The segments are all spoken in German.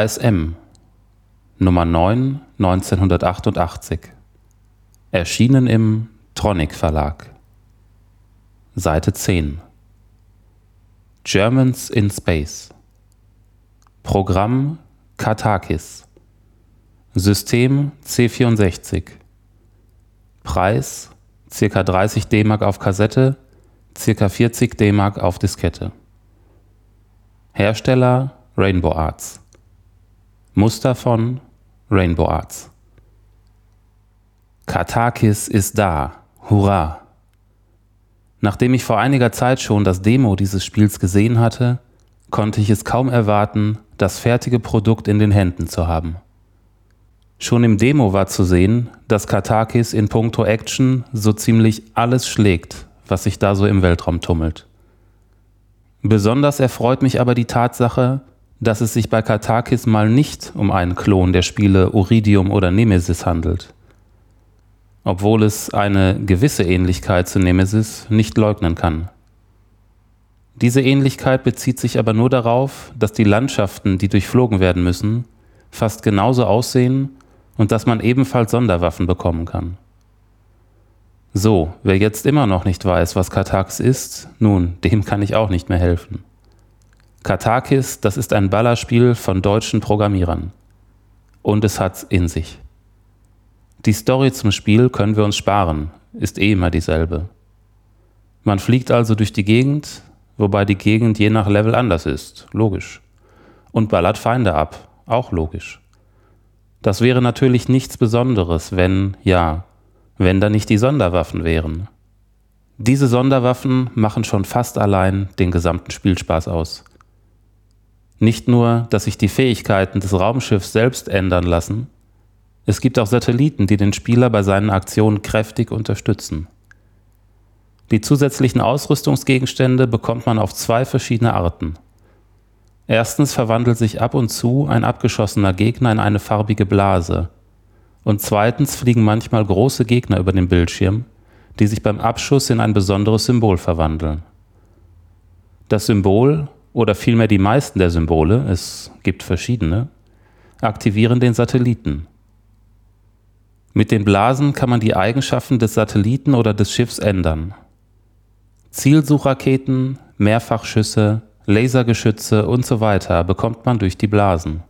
ASM Nummer 9 1988 Erschienen im Tronic Verlag. Seite 10 Germans in Space. Programm Katakis. System C64 Preis ca. 30 DM auf Kassette, ca. 40 DM auf Diskette. Hersteller Rainbow Arts Muster von Rainbow Arts Katakis ist da. Hurra! Nachdem ich vor einiger Zeit schon das Demo dieses Spiels gesehen hatte, konnte ich es kaum erwarten, das fertige Produkt in den Händen zu haben. Schon im Demo war zu sehen, dass Katakis in puncto Action so ziemlich alles schlägt, was sich da so im Weltraum tummelt. Besonders erfreut mich aber die Tatsache, dass es sich bei Katakis mal nicht um einen Klon der Spiele Uridium oder Nemesis handelt obwohl es eine gewisse Ähnlichkeit zu Nemesis nicht leugnen kann. Diese Ähnlichkeit bezieht sich aber nur darauf, dass die Landschaften, die durchflogen werden müssen, fast genauso aussehen und dass man ebenfalls Sonderwaffen bekommen kann. So, wer jetzt immer noch nicht weiß, was Katakis ist, nun, dem kann ich auch nicht mehr helfen. Katakis, das ist ein Ballerspiel von deutschen Programmierern. Und es hat's in sich. Die Story zum Spiel können wir uns sparen, ist eh immer dieselbe. Man fliegt also durch die Gegend, wobei die Gegend je nach Level anders ist, logisch. Und ballert Feinde ab, auch logisch. Das wäre natürlich nichts Besonderes, wenn, ja, wenn da nicht die Sonderwaffen wären. Diese Sonderwaffen machen schon fast allein den gesamten Spielspaß aus. Nicht nur, dass sich die Fähigkeiten des Raumschiffs selbst ändern lassen, es gibt auch Satelliten, die den Spieler bei seinen Aktionen kräftig unterstützen. Die zusätzlichen Ausrüstungsgegenstände bekommt man auf zwei verschiedene Arten. Erstens verwandelt sich ab und zu ein abgeschossener Gegner in eine farbige Blase. Und zweitens fliegen manchmal große Gegner über den Bildschirm, die sich beim Abschuss in ein besonderes Symbol verwandeln. Das Symbol, oder vielmehr die meisten der Symbole, es gibt verschiedene, aktivieren den Satelliten. Mit den Blasen kann man die Eigenschaften des Satelliten oder des Schiffs ändern. Zielsuchraketen, Mehrfachschüsse, Lasergeschütze und so weiter bekommt man durch die Blasen.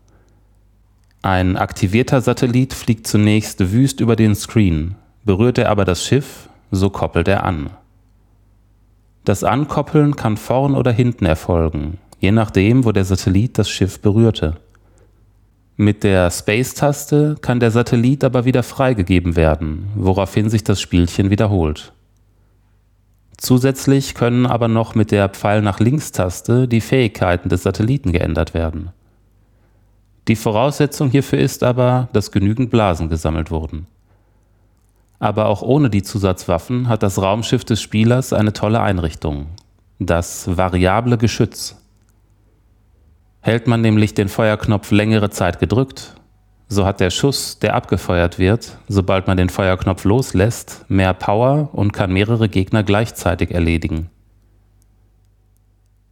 Ein aktivierter Satellit fliegt zunächst wüst über den Screen, berührt er aber das Schiff, so koppelt er an. Das Ankoppeln kann vorn oder hinten erfolgen, je nachdem, wo der Satellit das Schiff berührte. Mit der Space-Taste kann der Satellit aber wieder freigegeben werden, woraufhin sich das Spielchen wiederholt. Zusätzlich können aber noch mit der Pfeil nach links-Taste die Fähigkeiten des Satelliten geändert werden. Die Voraussetzung hierfür ist aber, dass genügend Blasen gesammelt wurden. Aber auch ohne die Zusatzwaffen hat das Raumschiff des Spielers eine tolle Einrichtung. Das variable Geschütz. Hält man nämlich den Feuerknopf längere Zeit gedrückt, so hat der Schuss, der abgefeuert wird, sobald man den Feuerknopf loslässt, mehr Power und kann mehrere Gegner gleichzeitig erledigen.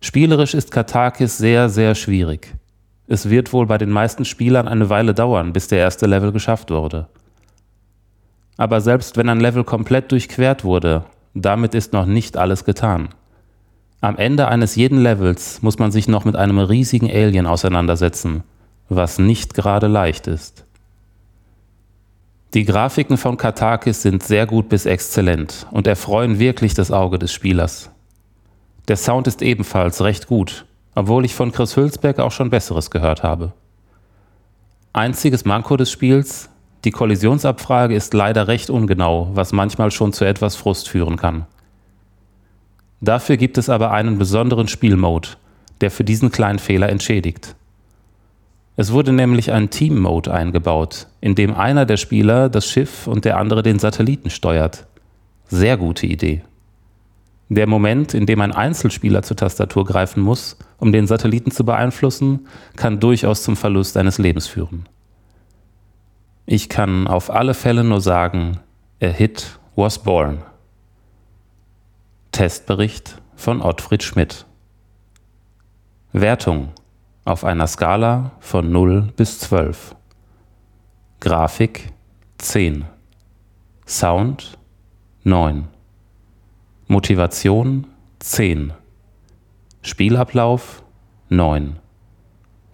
Spielerisch ist Katakis sehr, sehr schwierig. Es wird wohl bei den meisten Spielern eine Weile dauern, bis der erste Level geschafft wurde. Aber selbst wenn ein Level komplett durchquert wurde, damit ist noch nicht alles getan. Am Ende eines jeden Levels muss man sich noch mit einem riesigen Alien auseinandersetzen, was nicht gerade leicht ist. Die Grafiken von Katakis sind sehr gut bis exzellent und erfreuen wirklich das Auge des Spielers. Der Sound ist ebenfalls recht gut, obwohl ich von Chris Hülsberg auch schon Besseres gehört habe. Einziges Manko des Spiels, die Kollisionsabfrage ist leider recht ungenau, was manchmal schon zu etwas Frust führen kann. Dafür gibt es aber einen besonderen Spielmode, der für diesen kleinen Fehler entschädigt. Es wurde nämlich ein Team-Mode eingebaut, in dem einer der Spieler das Schiff und der andere den Satelliten steuert. Sehr gute Idee. Der Moment, in dem ein Einzelspieler zur Tastatur greifen muss, um den Satelliten zu beeinflussen, kann durchaus zum Verlust eines Lebens führen. Ich kann auf alle Fälle nur sagen, a hit was born. Testbericht von Ottfried Schmidt. Wertung auf einer Skala von 0 bis 12. Grafik 10. Sound 9. Motivation 10. Spielablauf 9.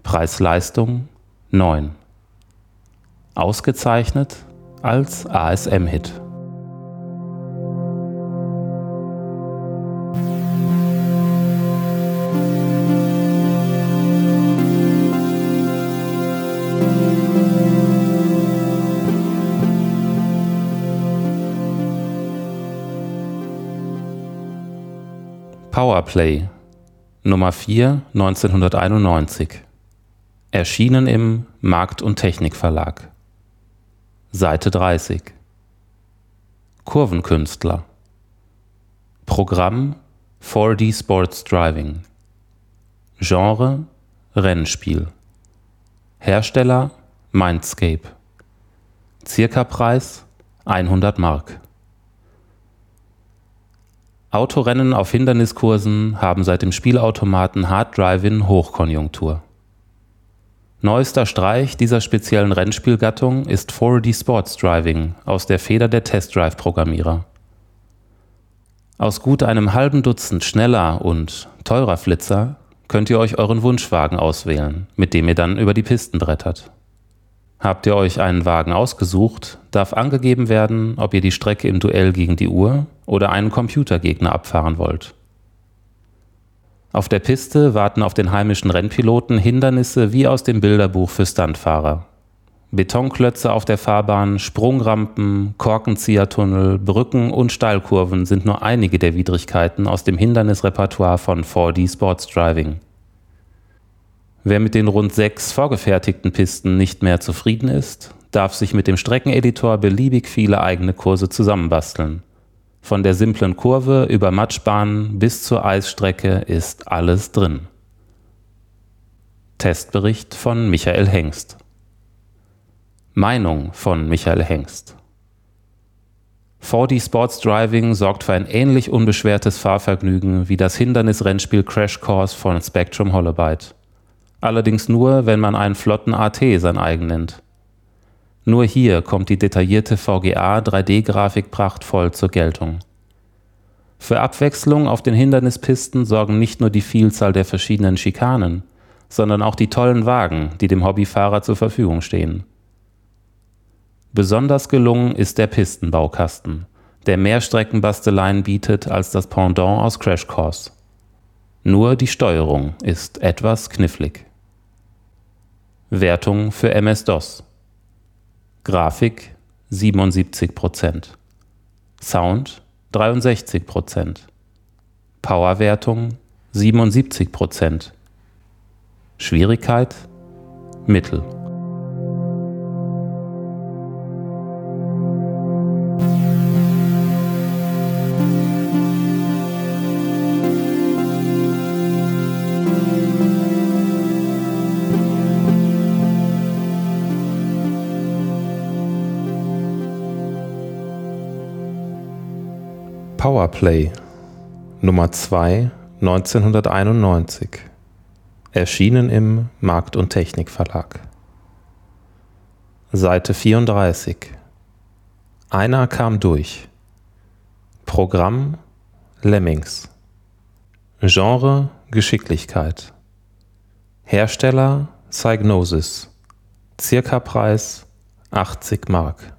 Preis-Leistung 9. Ausgezeichnet als ASM-Hit. Powerplay Nummer 4 1991 Erschienen im Markt- und Technikverlag Seite 30 Kurvenkünstler. Programm 4D Sports Driving. Genre Rennspiel. Hersteller Mindscape. Circa-Preis 100 Mark. Autorennen auf Hinderniskursen haben seit dem Spielautomaten Hard Drive-In Hochkonjunktur. Neuester Streich dieser speziellen Rennspielgattung ist 4D Sports Driving aus der Feder der Test Drive Programmierer. Aus gut einem halben Dutzend schneller und teurer Flitzer könnt ihr euch euren Wunschwagen auswählen, mit dem ihr dann über die Pisten brettert. Habt ihr euch einen Wagen ausgesucht, darf angegeben werden, ob ihr die Strecke im Duell gegen die Uhr oder einen Computergegner abfahren wollt. Auf der Piste warten auf den heimischen Rennpiloten Hindernisse wie aus dem Bilderbuch für Stuntfahrer. Betonklötze auf der Fahrbahn, Sprungrampen, Korkenziehertunnel, Brücken und Steilkurven sind nur einige der Widrigkeiten aus dem Hindernisrepertoire von 4D Sports Driving. Wer mit den rund sechs vorgefertigten Pisten nicht mehr zufrieden ist, darf sich mit dem Streckeneditor beliebig viele eigene Kurse zusammenbasteln. Von der simplen Kurve über Matschbahnen bis zur Eisstrecke ist alles drin. Testbericht von Michael Hengst. Meinung von Michael Hengst. 4D Sports Driving sorgt für ein ähnlich unbeschwertes Fahrvergnügen wie das Hindernisrennspiel Crash Course von Spectrum Holobyte allerdings nur, wenn man einen flotten AT sein eigen nennt. Nur hier kommt die detaillierte VGA 3D-Grafik prachtvoll zur Geltung. Für Abwechslung auf den Hindernispisten sorgen nicht nur die Vielzahl der verschiedenen Schikanen, sondern auch die tollen Wagen, die dem Hobbyfahrer zur Verfügung stehen. Besonders gelungen ist der Pistenbaukasten, der mehr Streckenbasteleien bietet als das Pendant aus Crash Course. Nur die Steuerung ist etwas knifflig. Wertung für MS-DOS. Grafik 77%. Sound 63%. Powerwertung 77%. Schwierigkeit Mittel. Powerplay Nummer 2 1991 Erschienen im Markt- und Technikverlag. Seite 34 Einer kam durch. Programm Lemmings. Genre Geschicklichkeit. Hersteller Cygnosis Circa-Preis 80 Mark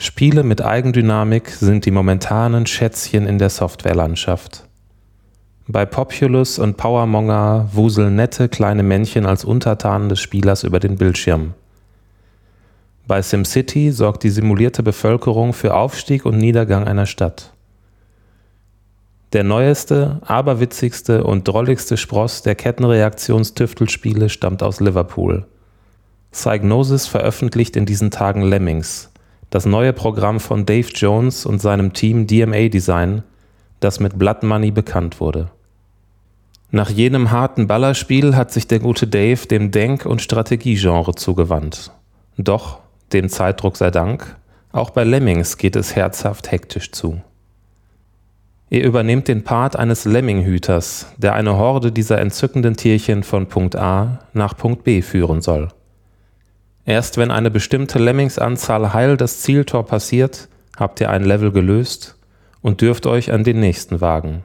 Spiele mit Eigendynamik sind die momentanen Schätzchen in der Softwarelandschaft. Bei Populous und Powermonger wuseln nette kleine Männchen als Untertanen des Spielers über den Bildschirm. Bei SimCity sorgt die simulierte Bevölkerung für Aufstieg und Niedergang einer Stadt. Der neueste, aberwitzigste und drolligste Spross der Kettenreaktionstüftelspiele stammt aus Liverpool. Psygnosis veröffentlicht in diesen Tagen Lemmings, das neue Programm von Dave Jones und seinem Team DMA Design, das mit Blood Money bekannt wurde. Nach jenem harten Ballerspiel hat sich der gute Dave dem Denk- und Strategiegenre zugewandt. Doch, dem Zeitdruck sei Dank, auch bei Lemmings geht es herzhaft hektisch zu. Ihr übernehmt den Part eines Lemminghüters, der eine Horde dieser entzückenden Tierchen von Punkt A nach Punkt B führen soll. Erst wenn eine bestimmte Lemmingsanzahl heil das Zieltor passiert, habt ihr ein Level gelöst und dürft euch an den nächsten wagen.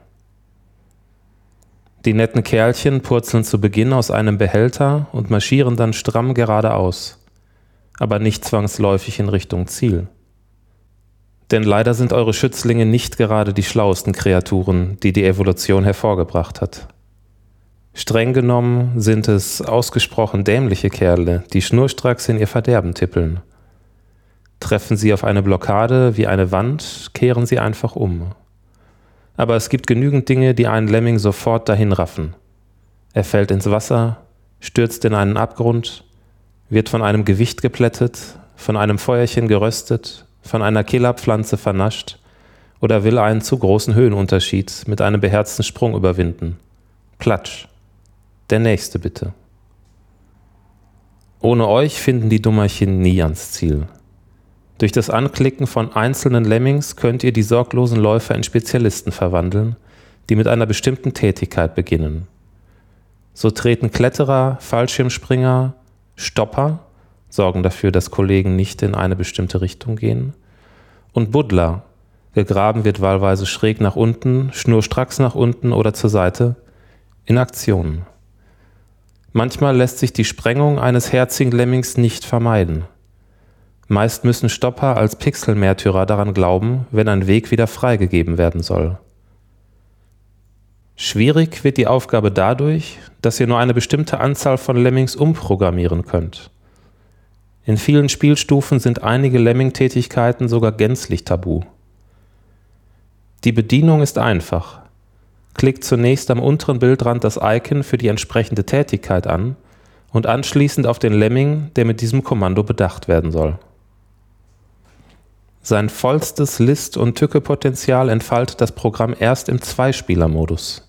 Die netten Kerlchen purzeln zu Beginn aus einem Behälter und marschieren dann stramm geradeaus, aber nicht zwangsläufig in Richtung Ziel. Denn leider sind eure Schützlinge nicht gerade die schlauesten Kreaturen, die die Evolution hervorgebracht hat. Streng genommen sind es ausgesprochen dämliche Kerle, die schnurstracks in ihr Verderben tippeln. Treffen sie auf eine Blockade wie eine Wand, kehren sie einfach um. Aber es gibt genügend Dinge, die einen Lemming sofort dahin raffen. Er fällt ins Wasser, stürzt in einen Abgrund, wird von einem Gewicht geplättet, von einem Feuerchen geröstet, von einer Killerpflanze vernascht oder will einen zu großen Höhenunterschied mit einem beherzten Sprung überwinden. Platsch. Der nächste bitte. Ohne euch finden die Dummerchen nie ans Ziel. Durch das Anklicken von einzelnen Lemmings könnt ihr die sorglosen Läufer in Spezialisten verwandeln, die mit einer bestimmten Tätigkeit beginnen. So treten Kletterer, Fallschirmspringer, Stopper sorgen dafür, dass Kollegen nicht in eine bestimmte Richtung gehen. Und Buddler, gegraben wird wahlweise schräg nach unten, schnurstracks nach unten oder zur Seite, in Aktionen. Manchmal lässt sich die Sprengung eines herzigen Lemmings nicht vermeiden. Meist müssen Stopper als Pixelmärtyrer daran glauben, wenn ein Weg wieder freigegeben werden soll. Schwierig wird die Aufgabe dadurch, dass ihr nur eine bestimmte Anzahl von Lemmings umprogrammieren könnt. In vielen Spielstufen sind einige Lemming-Tätigkeiten sogar gänzlich tabu. Die Bedienung ist einfach. Klickt zunächst am unteren Bildrand das Icon für die entsprechende Tätigkeit an und anschließend auf den Lemming, der mit diesem Kommando bedacht werden soll. Sein vollstes List- und Tückepotenzial entfaltet das Programm erst im Zweispielermodus.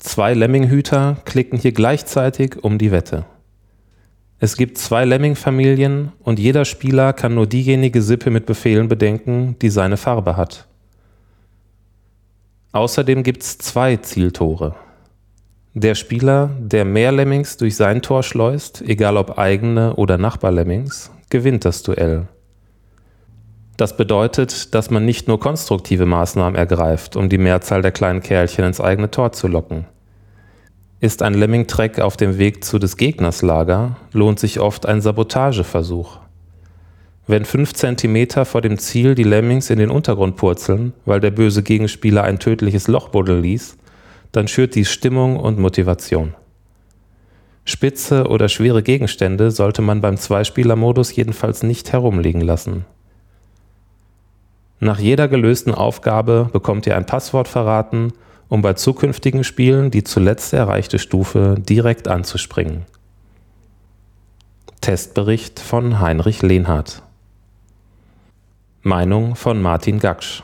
Zwei Lemminghüter klicken hier gleichzeitig um die Wette. Es gibt zwei Lemming-Familien und jeder Spieler kann nur diejenige Sippe mit Befehlen bedenken, die seine Farbe hat. Außerdem gibt es zwei Zieltore. Der Spieler, der mehr Lemmings durch sein Tor schleust, egal ob eigene oder Nachbarlemmings, gewinnt das Duell. Das bedeutet, dass man nicht nur konstruktive Maßnahmen ergreift, um die Mehrzahl der kleinen Kerlchen ins eigene Tor zu locken. Ist ein Lemming-Trek auf dem Weg zu des Gegners Lager, lohnt sich oft ein Sabotageversuch. Wenn fünf Zentimeter vor dem Ziel die Lemmings in den Untergrund purzeln, weil der böse Gegenspieler ein tödliches Loch buddeln ließ, dann schürt dies Stimmung und Motivation. Spitze oder schwere Gegenstände sollte man beim Zweispielermodus jedenfalls nicht herumliegen lassen. Nach jeder gelösten Aufgabe bekommt ihr ein Passwort verraten um bei zukünftigen Spielen die zuletzt erreichte Stufe direkt anzuspringen. Testbericht von Heinrich Lehnhardt Meinung von Martin Gaksch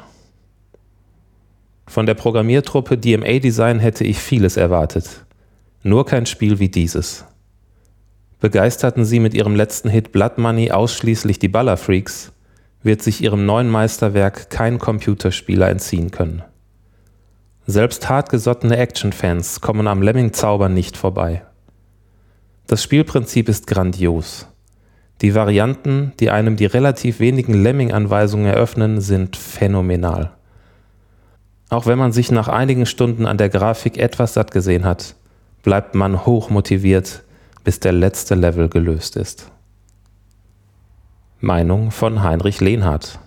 Von der Programmiertruppe DMA Design hätte ich vieles erwartet. Nur kein Spiel wie dieses. Begeisterten sie mit ihrem letzten Hit Blood Money ausschließlich die Ballerfreaks, wird sich ihrem neuen Meisterwerk kein Computerspieler entziehen können. Selbst hartgesottene Actionfans kommen am Lemming-Zauber nicht vorbei. Das Spielprinzip ist grandios. Die Varianten, die einem die relativ wenigen Lemming-Anweisungen eröffnen, sind phänomenal. Auch wenn man sich nach einigen Stunden an der Grafik etwas satt gesehen hat, bleibt man hoch motiviert, bis der letzte Level gelöst ist. Meinung von Heinrich Lehnhardt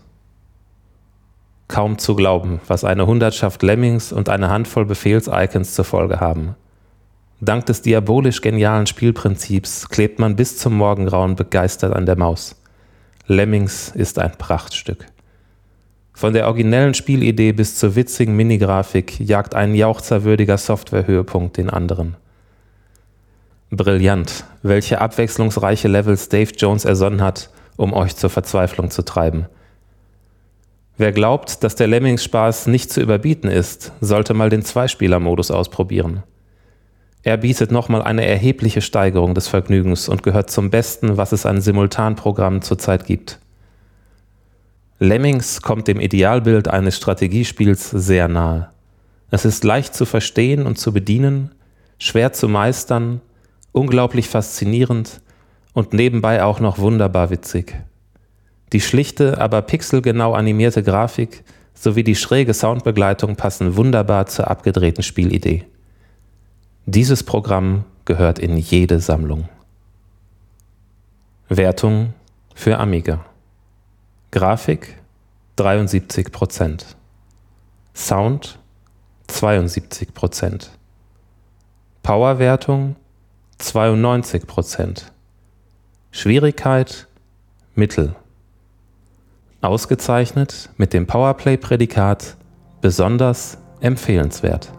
Kaum zu glauben, was eine Hundertschaft Lemmings und eine Handvoll Befehls-Icons zur Folge haben. Dank des diabolisch genialen Spielprinzips klebt man bis zum Morgengrauen begeistert an der Maus. Lemmings ist ein Prachtstück. Von der originellen Spielidee bis zur witzigen Minigrafik jagt ein jauchzerwürdiger Softwarehöhepunkt den anderen. Brillant, welche abwechslungsreiche Levels Dave Jones ersonnen hat, um euch zur Verzweiflung zu treiben – Wer glaubt, dass der Lemmings-Spaß nicht zu überbieten ist, sollte mal den Zweispieler-Modus ausprobieren. Er bietet nochmal eine erhebliche Steigerung des Vergnügens und gehört zum Besten, was es an Simultanprogrammen zurzeit gibt. Lemmings kommt dem Idealbild eines Strategiespiels sehr nahe. Es ist leicht zu verstehen und zu bedienen, schwer zu meistern, unglaublich faszinierend und nebenbei auch noch wunderbar witzig. Die schlichte, aber pixelgenau animierte Grafik sowie die schräge Soundbegleitung passen wunderbar zur abgedrehten Spielidee. Dieses Programm gehört in jede Sammlung. Wertung für Amiga. Grafik 73%. Sound 72%. Powerwertung 92%. Schwierigkeit Mittel. Ausgezeichnet mit dem Powerplay-Prädikat besonders empfehlenswert.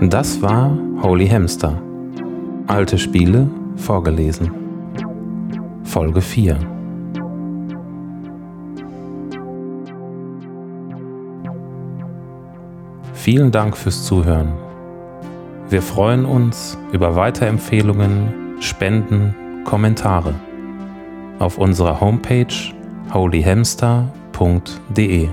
Das war Holy Hamster. Alte Spiele vorgelesen. Folge 4. Vielen Dank fürs Zuhören. Wir freuen uns über Weiterempfehlungen, Spenden, Kommentare auf unserer Homepage holyhamster.de.